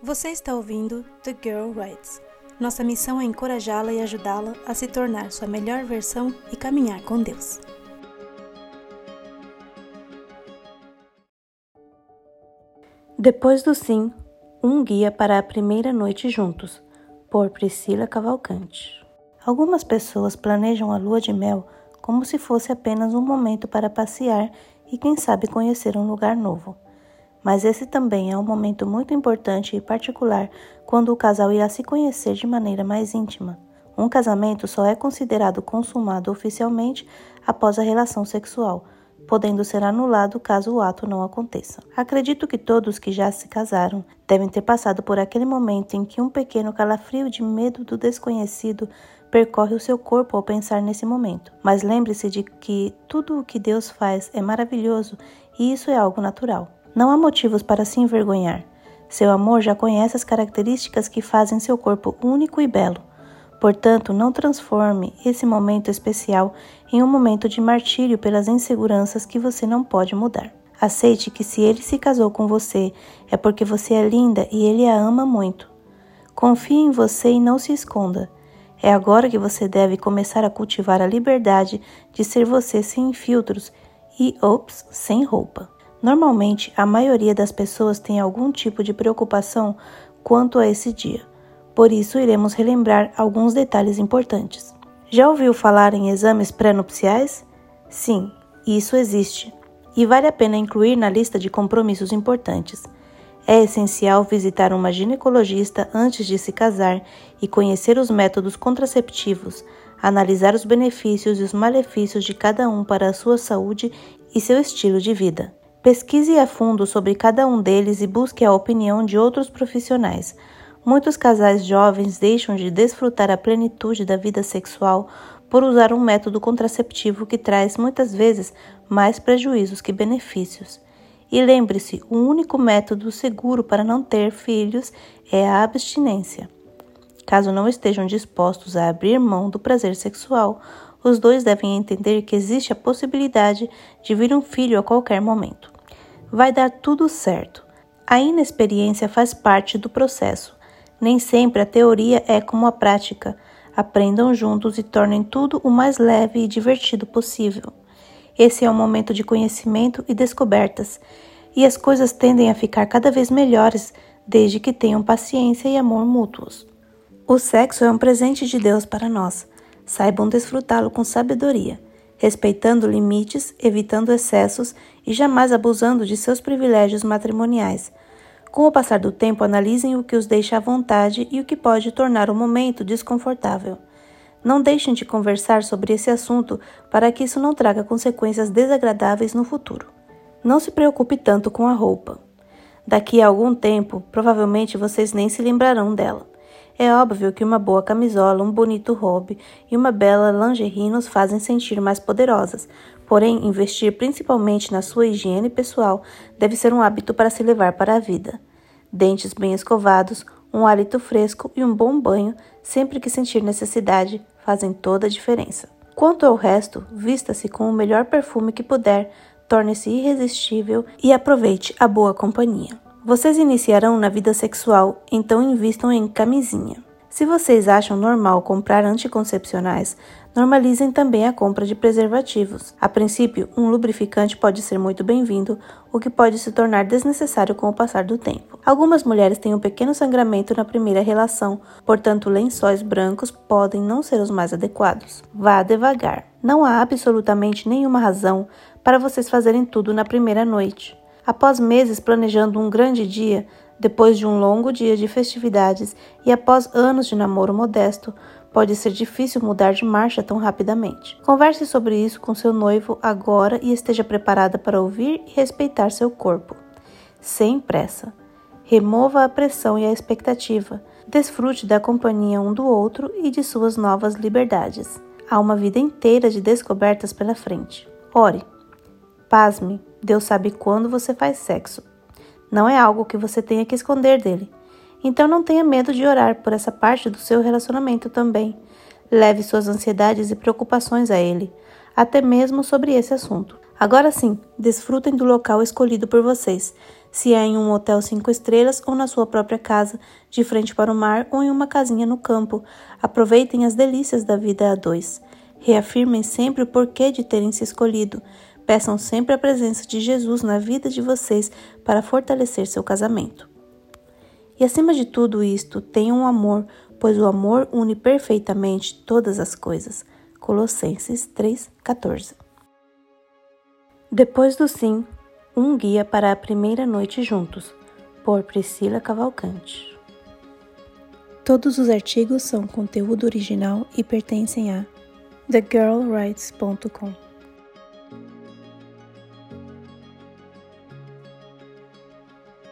Você está ouvindo The Girl Writes. Nossa missão é encorajá-la e ajudá-la a se tornar sua melhor versão e caminhar com Deus. Depois do sim, um guia para a primeira noite juntos, por Priscila Cavalcante. Algumas pessoas planejam a lua de mel como se fosse apenas um momento para passear e, quem sabe, conhecer um lugar novo. Mas esse também é um momento muito importante e particular quando o casal irá se conhecer de maneira mais íntima. Um casamento só é considerado consumado oficialmente após a relação sexual, podendo ser anulado caso o ato não aconteça. Acredito que todos que já se casaram devem ter passado por aquele momento em que um pequeno calafrio de medo do desconhecido percorre o seu corpo ao pensar nesse momento. Mas lembre-se de que tudo o que Deus faz é maravilhoso e isso é algo natural. Não há motivos para se envergonhar. Seu amor já conhece as características que fazem seu corpo único e belo. Portanto, não transforme esse momento especial em um momento de martírio pelas inseguranças que você não pode mudar. Aceite que se ele se casou com você é porque você é linda e ele a ama muito. Confie em você e não se esconda. É agora que você deve começar a cultivar a liberdade de ser você sem filtros e, ops, sem roupa. Normalmente, a maioria das pessoas tem algum tipo de preocupação quanto a esse dia. Por isso, iremos relembrar alguns detalhes importantes. Já ouviu falar em exames pré-nupciais? Sim, isso existe e vale a pena incluir na lista de compromissos importantes. É essencial visitar uma ginecologista antes de se casar e conhecer os métodos contraceptivos, analisar os benefícios e os malefícios de cada um para a sua saúde e seu estilo de vida. Pesquise a fundo sobre cada um deles e busque a opinião de outros profissionais. Muitos casais jovens deixam de desfrutar a plenitude da vida sexual por usar um método contraceptivo que traz muitas vezes mais prejuízos que benefícios. E lembre-se: o único método seguro para não ter filhos é a abstinência. Caso não estejam dispostos a abrir mão do prazer sexual, os dois devem entender que existe a possibilidade de vir um filho a qualquer momento. Vai dar tudo certo. A inexperiência faz parte do processo. Nem sempre a teoria é como a prática. Aprendam juntos e tornem tudo o mais leve e divertido possível. Esse é um momento de conhecimento e descobertas, e as coisas tendem a ficar cada vez melhores desde que tenham paciência e amor mútuos. O sexo é um presente de Deus para nós saibam desfrutá-lo com sabedoria, respeitando limites, evitando excessos e jamais abusando de seus privilégios matrimoniais. Com o passar do tempo, analisem o que os deixa à vontade e o que pode tornar o momento desconfortável. Não deixem de conversar sobre esse assunto para que isso não traga consequências desagradáveis no futuro. Não se preocupe tanto com a roupa. Daqui a algum tempo, provavelmente vocês nem se lembrarão dela. É óbvio que uma boa camisola, um bonito hobby e uma bela lingerie nos fazem sentir mais poderosas. Porém, investir principalmente na sua higiene pessoal deve ser um hábito para se levar para a vida. Dentes bem escovados, um hálito fresco e um bom banho, sempre que sentir necessidade, fazem toda a diferença. Quanto ao resto, vista-se com o melhor perfume que puder, torne-se irresistível e aproveite a boa companhia. Vocês iniciarão na vida sexual, então invistam em camisinha. Se vocês acham normal comprar anticoncepcionais, normalizem também a compra de preservativos. A princípio, um lubrificante pode ser muito bem-vindo, o que pode se tornar desnecessário com o passar do tempo. Algumas mulheres têm um pequeno sangramento na primeira relação, portanto, lençóis brancos podem não ser os mais adequados. Vá devagar. Não há absolutamente nenhuma razão para vocês fazerem tudo na primeira noite. Após meses planejando um grande dia, depois de um longo dia de festividades e após anos de namoro modesto, pode ser difícil mudar de marcha tão rapidamente. Converse sobre isso com seu noivo agora e esteja preparada para ouvir e respeitar seu corpo. Sem pressa. Remova a pressão e a expectativa. Desfrute da companhia um do outro e de suas novas liberdades. Há uma vida inteira de descobertas pela frente. Ore. Pasme, Deus sabe quando você faz sexo. Não é algo que você tenha que esconder dele. Então não tenha medo de orar por essa parte do seu relacionamento também. Leve suas ansiedades e preocupações a ele, até mesmo sobre esse assunto. Agora sim, desfrutem do local escolhido por vocês. se é em um hotel cinco estrelas ou na sua própria casa, de frente para o mar ou em uma casinha no campo. Aproveitem as delícias da vida a dois. Reafirmem sempre o porquê de terem se escolhido. Peçam sempre a presença de Jesus na vida de vocês para fortalecer seu casamento. E acima de tudo isto, tenham um amor, pois o amor une perfeitamente todas as coisas. Colossenses 3:14. Depois do sim, um guia para a primeira noite juntos, por Priscila Cavalcante. Todos os artigos são conteúdo original e pertencem a thegirlwrites.com.